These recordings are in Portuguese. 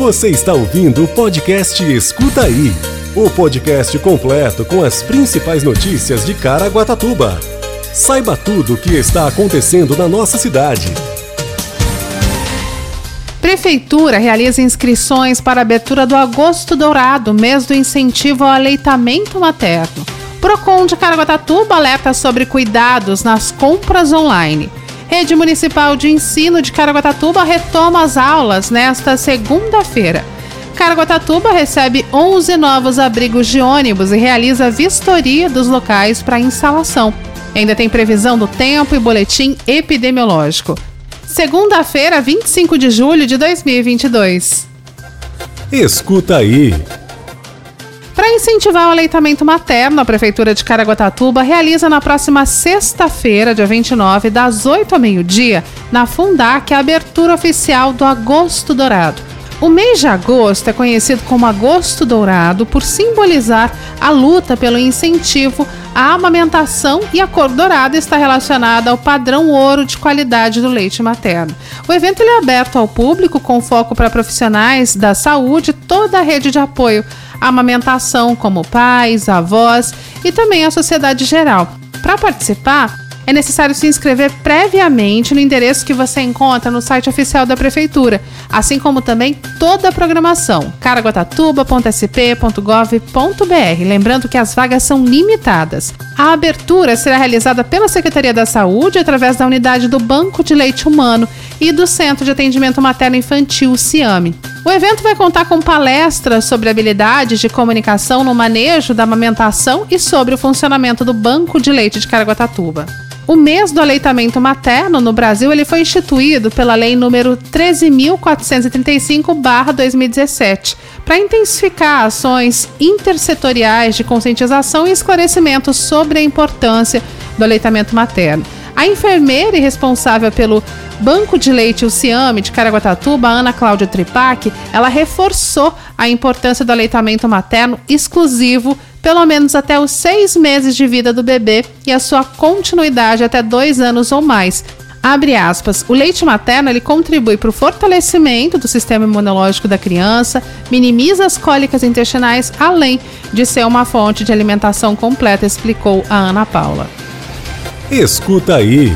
Você está ouvindo o podcast Escuta Aí o podcast completo com as principais notícias de Caraguatatuba. Saiba tudo o que está acontecendo na nossa cidade. Prefeitura realiza inscrições para a abertura do Agosto Dourado, mês do incentivo ao aleitamento materno. Procon de Caraguatatuba alerta sobre cuidados nas compras online. Rede Municipal de Ensino de Caraguatatuba retoma as aulas nesta segunda-feira. Caraguatatuba recebe 11 novos abrigos de ônibus e realiza vistoria dos locais para instalação. Ainda tem previsão do tempo e boletim epidemiológico. Segunda-feira, 25 de julho de 2022. Escuta aí. Para incentivar o aleitamento materno, a Prefeitura de Caraguatatuba realiza na próxima sexta-feira, dia 29, das 8 ao meio-dia, na Fundac, a abertura oficial do Agosto Dourado. O mês de agosto é conhecido como Agosto Dourado por simbolizar a luta pelo incentivo à amamentação e a cor dourada está relacionada ao padrão ouro de qualidade do leite materno. O evento é aberto ao público com foco para profissionais da saúde, toda a rede de apoio à amamentação, como pais, avós e também a sociedade geral. Para participar, é necessário se inscrever previamente no endereço que você encontra no site oficial da Prefeitura, assim como também toda a programação caraguatatuba.sp.gov.br. Lembrando que as vagas são limitadas. A abertura será realizada pela Secretaria da Saúde através da unidade do Banco de Leite Humano e do Centro de Atendimento Materno Infantil, CIAME. O evento vai contar com palestras sobre habilidades de comunicação no manejo da amamentação e sobre o funcionamento do Banco de Leite de Caraguatatuba. O mês do aleitamento materno no Brasil ele foi instituído pela Lei número 13.435/2017 para intensificar ações intersetoriais de conscientização e esclarecimento sobre a importância do aleitamento materno. A enfermeira e responsável pelo Banco de Leite Ciame de Caraguatatuba, Ana Cláudia Tripac, ela reforçou a importância do aleitamento materno exclusivo pelo menos até os seis meses de vida do bebê e a sua continuidade até dois anos ou mais. Abre aspas, o leite materno ele contribui para o fortalecimento do sistema imunológico da criança, minimiza as cólicas intestinais, além de ser uma fonte de alimentação completa, explicou a Ana Paula. Escuta aí.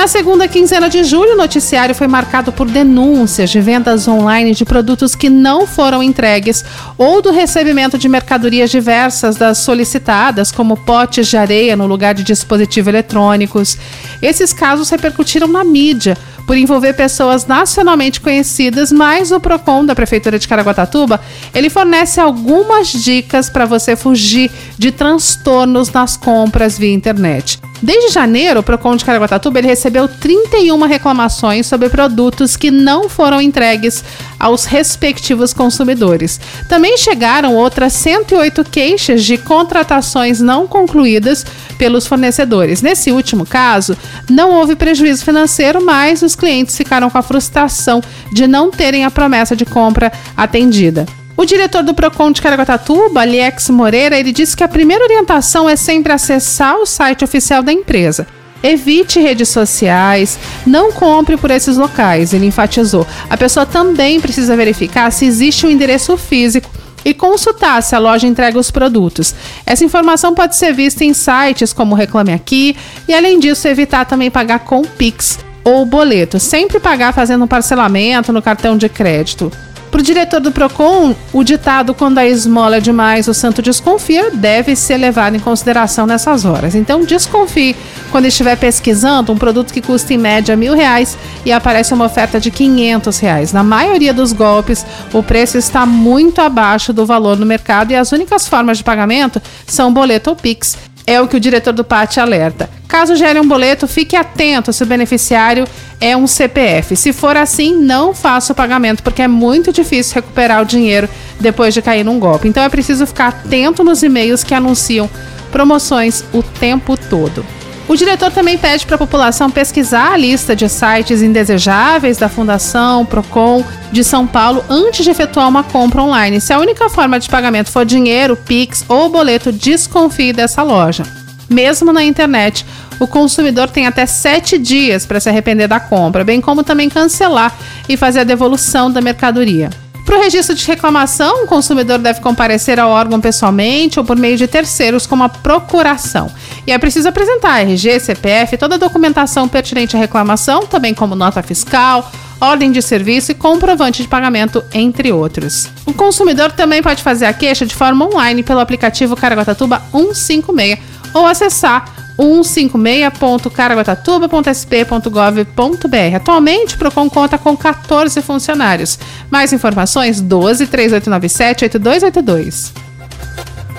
Na segunda quinzena de julho, o noticiário foi marcado por denúncias de vendas online de produtos que não foram entregues ou do recebimento de mercadorias diversas das solicitadas, como potes de areia no lugar de dispositivos eletrônicos. Esses casos repercutiram na mídia por envolver pessoas nacionalmente conhecidas, mas o Procon da Prefeitura de Caraguatatuba, ele fornece algumas dicas para você fugir de transtornos nas compras via internet. Desde janeiro, o Procon de Caraguatatuba ele recebeu 31 reclamações sobre produtos que não foram entregues aos respectivos consumidores. Também chegaram outras 108 queixas de contratações não concluídas pelos fornecedores. Nesse último caso, não houve prejuízo financeiro, mas os clientes ficaram com a frustração de não terem a promessa de compra atendida. O diretor do Procon de Caraguatatuba, Aliex Moreira, ele disse que a primeira orientação é sempre acessar o site oficial da empresa. Evite redes sociais, não compre por esses locais, ele enfatizou. A pessoa também precisa verificar se existe um endereço físico e consultar se a loja entrega os produtos. Essa informação pode ser vista em sites como Reclame Aqui e, além disso, evitar também pagar com Pix ou boleto. Sempre pagar fazendo um parcelamento no cartão de crédito. Para o diretor do PROCON, o ditado quando a esmola é demais, o santo desconfia, deve ser levado em consideração nessas horas. Então desconfie quando estiver pesquisando um produto que custa em média mil reais e aparece uma oferta de 500 reais. Na maioria dos golpes, o preço está muito abaixo do valor no mercado e as únicas formas de pagamento são boleto ou Pix. É o que o diretor do PAT alerta. Caso gere um boleto, fique atento se o beneficiário é um CPF. Se for assim, não faça o pagamento, porque é muito difícil recuperar o dinheiro depois de cair num golpe. Então é preciso ficar atento nos e-mails que anunciam promoções o tempo todo. O diretor também pede para a população pesquisar a lista de sites indesejáveis da Fundação Procon de São Paulo antes de efetuar uma compra online. Se a única forma de pagamento for dinheiro, Pix ou boleto, desconfie dessa loja. Mesmo na internet. O consumidor tem até sete dias para se arrepender da compra, bem como também cancelar e fazer a devolução da mercadoria. Para o registro de reclamação, o consumidor deve comparecer ao órgão pessoalmente ou por meio de terceiros, como a procuração. E é preciso apresentar RG, CPF, toda a documentação pertinente à reclamação, também como nota fiscal, ordem de serviço e comprovante de pagamento, entre outros. O consumidor também pode fazer a queixa de forma online pelo aplicativo Caraguatatuba 156 ou acessar 156.caraguatatuba.sp.gov.br. Atualmente, o Procon conta com 14 funcionários. Mais informações 12 3897 8282.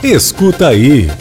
Escuta aí.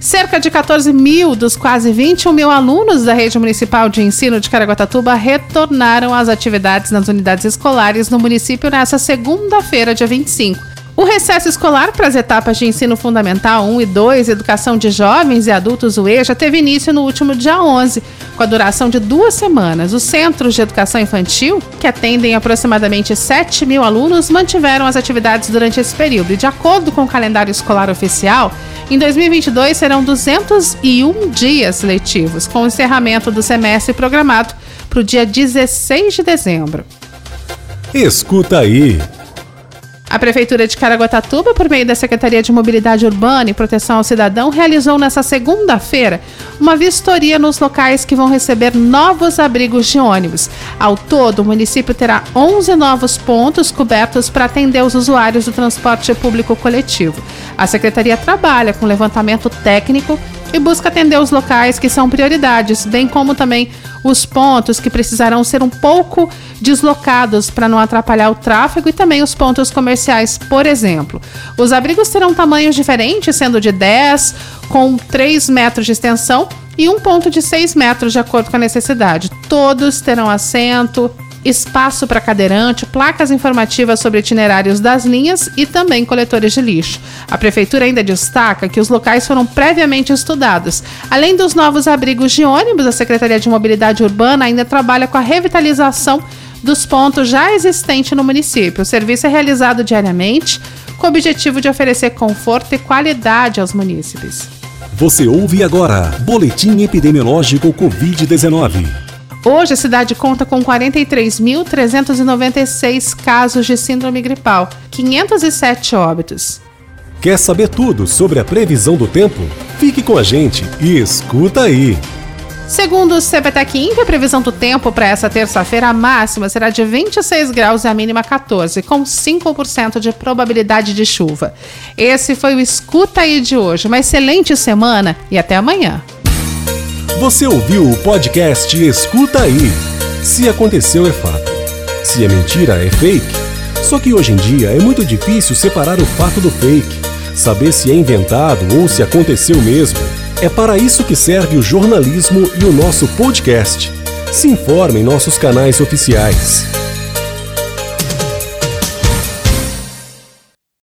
Cerca de 14 mil dos quase 21 mil alunos da rede municipal de ensino de Caraguatatuba retornaram às atividades nas unidades escolares no município nesta segunda-feira, dia 25. O recesso escolar para as etapas de ensino fundamental 1 e 2, educação de jovens e adultos UEJA, teve início no último dia 11, com a duração de duas semanas. Os centros de educação infantil, que atendem aproximadamente 7 mil alunos, mantiveram as atividades durante esse período. E, de acordo com o calendário escolar oficial, em 2022 serão 201 dias letivos, com o encerramento do semestre programado para o dia 16 de dezembro. Escuta aí. A Prefeitura de Caraguatatuba, por meio da Secretaria de Mobilidade Urbana e Proteção ao Cidadão, realizou nesta segunda-feira uma vistoria nos locais que vão receber novos abrigos de ônibus. Ao todo, o município terá 11 novos pontos cobertos para atender os usuários do transporte público coletivo. A Secretaria trabalha com levantamento técnico e busca atender os locais que são prioridades, bem como também os pontos que precisarão ser um pouco deslocados para não atrapalhar o tráfego e também os pontos comerciais, por exemplo. Os abrigos terão tamanhos diferentes, sendo de 10 com 3 metros de extensão e um ponto de 6 metros, de acordo com a necessidade. Todos terão assento, espaço para cadeirante, placas informativas sobre itinerários das linhas e também coletores de lixo. A prefeitura ainda destaca que os locais foram previamente estudados. Além dos novos abrigos de ônibus, a Secretaria de Mobilidade Urbana ainda trabalha com a revitalização dos pontos já existentes no município. O serviço é realizado diariamente com o objetivo de oferecer conforto e qualidade aos munícipes. Você ouve agora Boletim Epidemiológico Covid-19. Hoje a cidade conta com 43.396 casos de síndrome gripal, 507 óbitos. Quer saber tudo sobre a previsão do tempo? Fique com a gente e escuta aí. Segundo o CPTEC Imp, a previsão do tempo para essa terça-feira, a máxima será de 26 graus e a mínima 14, com 5% de probabilidade de chuva. Esse foi o Escuta aí de hoje. Uma excelente semana e até amanhã. Você ouviu o podcast Escuta Aí. Se aconteceu é fato. Se é mentira é fake. Só que hoje em dia é muito difícil separar o fato do fake, saber se é inventado ou se aconteceu mesmo. É para isso que serve o jornalismo e o nosso podcast. Se informe em nossos canais oficiais.